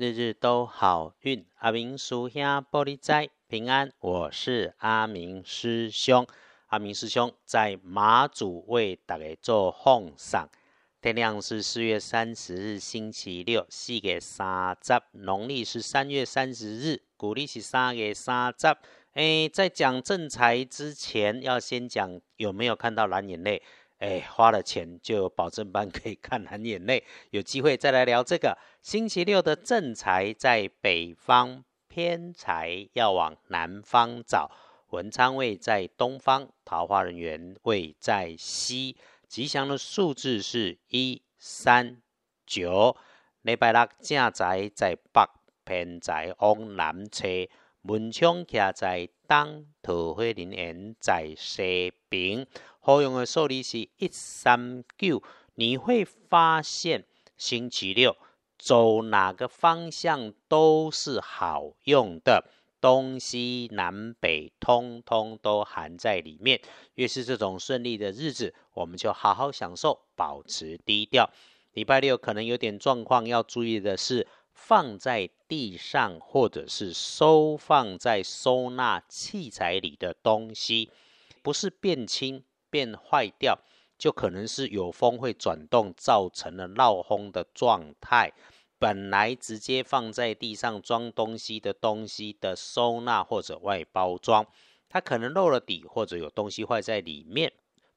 日日都好运。阿明叔兄玻璃斋平安，我是阿明师兄。阿明师兄在马祖为大家做奉上。天亮是四月三十日星期六，四月三十，农历是三月三十日，古历是三月三十。哎，在讲正财之前，要先讲有没有看到蓝眼泪？哎，花了钱就保证班可以看蓝眼泪，有机会再来聊这个。星期六的正财在北方，偏财要往南方找。文昌位在东方，桃花人员位在西。吉祥的数字是一三九。礼拜六正财在北，偏财往南车。文昌徛在东，桃花林园在西边。好用的数字是一三九。你会发现星期六走哪个方向都是好用的，东西南北通通都含在里面。越是这种顺利的日子，我们就好好享受，保持低调。礼拜六可能有点状况，要注意的是。放在地上，或者是收放在收纳器材里的东西，不是变轻变坏掉，就可能是有风会转动，造成了闹轰的状态。本来直接放在地上装东西的东西的收纳或者外包装，它可能漏了底，或者有东西坏在里面。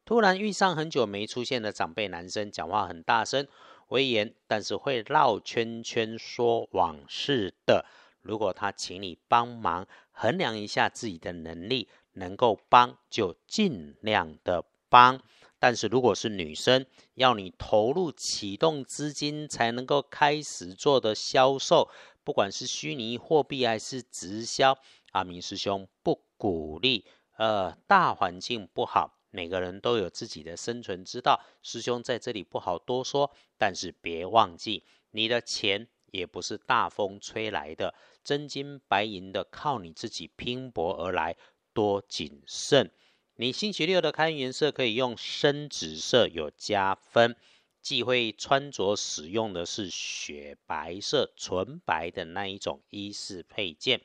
突然遇上很久没出现的长辈男生，讲话很大声。威严，但是会绕圈圈说往事的。如果他请你帮忙，衡量一下自己的能力，能够帮就尽量的帮。但是如果是女生，要你投入启动资金才能够开始做的销售，不管是虚拟货币还是直销，阿明师兄不鼓励。呃，大环境不好。每个人都有自己的生存之道，师兄在这里不好多说，但是别忘记，你的钱也不是大风吹来的，真金白银的靠你自己拼搏而来，多谨慎。你星期六的看颜色可以用深紫色，有加分，忌讳穿着使用的是雪白色、纯白的那一种衣饰配件。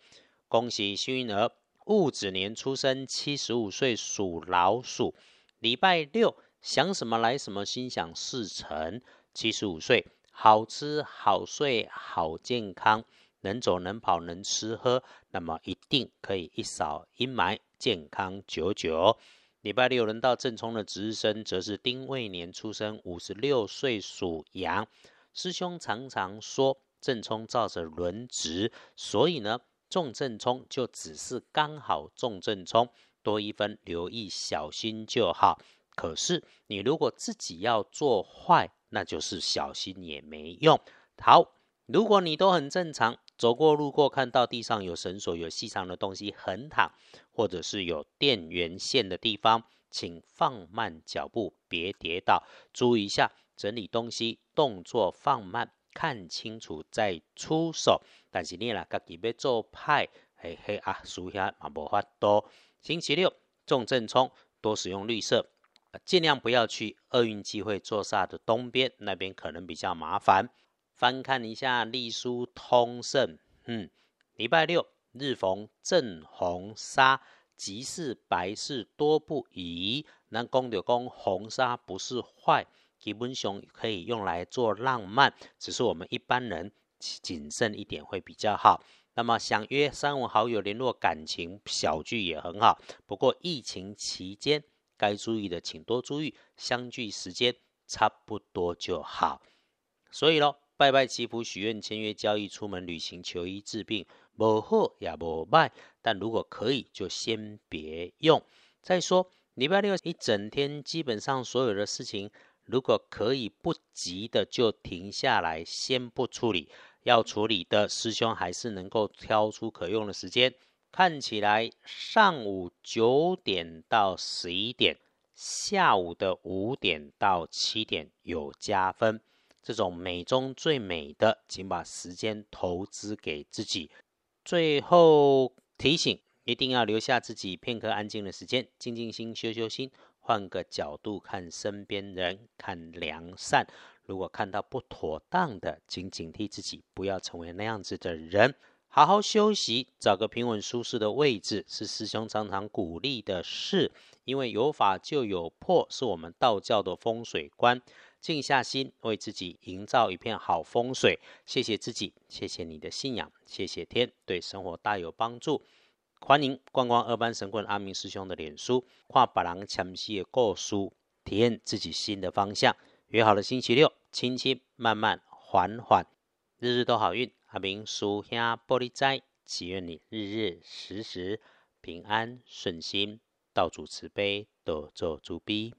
恭喜幸运儿。戊子年出生，七十五岁属老鼠。礼拜六想什么来什么，心想事成。七十五岁，好吃好睡好健康，能走能跑能吃喝，那么一定可以一扫阴霾，健康久久。礼拜六轮到正冲的值日生，则是丁未年出生，五十六岁属羊。师兄常常说，正冲照着轮值，所以呢。重正冲就只是刚好重正冲，多一分留意小心就好。可是你如果自己要做坏，那就是小心也没用。好，如果你都很正常，走过路过看到地上有绳索、有细长的东西横躺，或者是有电源线的地方，请放慢脚步，别跌倒。注意一下整理东西，动作放慢。看清楚再出手，但是你啦，家己要做派，嘿嘿啊，输下嘛无法多。星期六重正冲，多使用绿色，尽量不要去厄运机会坐煞的东边，那边可能比较麻烦。翻看一下隶书通胜，嗯，礼拜六日逢正红砂，吉事白事多不宜。那公就公红砂不是坏。基本上可以用来做浪漫，只是我们一般人谨慎一点会比较好。那么想约三五好友联络感情小聚也很好，不过疫情期间该注意的请多注意，相聚时间差不多就好。所以咯，拜拜祈福许愿签约交易出门旅行求医治病，无好也无卖，但如果可以就先别用。再说礼拜六一整天基本上所有的事情。如果可以不急的就停下来，先不处理；要处理的师兄还是能够挑出可用的时间。看起来上午九点到十一点，下午的五点到七点有加分。这种美中最美的，请把时间投资给自己。最后提醒，一定要留下自己片刻安静的时间，静静心，修修心。换个角度看身边人，看良善。如果看到不妥当的，请警惕自己，不要成为那样子的人。好好休息，找个平稳舒适的位置，是师兄常常鼓励的事。因为有法就有破，是我们道教的风水观。静下心，为自己营造一片好风水。谢谢自己，谢谢你的信仰，谢谢天，对生活大有帮助。欢迎观光二班神棍阿明师兄的脸书，跨把郎强西的故事，体验自己新的方向。约好了星期六，轻轻慢慢缓缓，日日都好运。阿明师兄玻璃斋，祈愿你日日时时平安顺心，道主慈悲，多做主逼。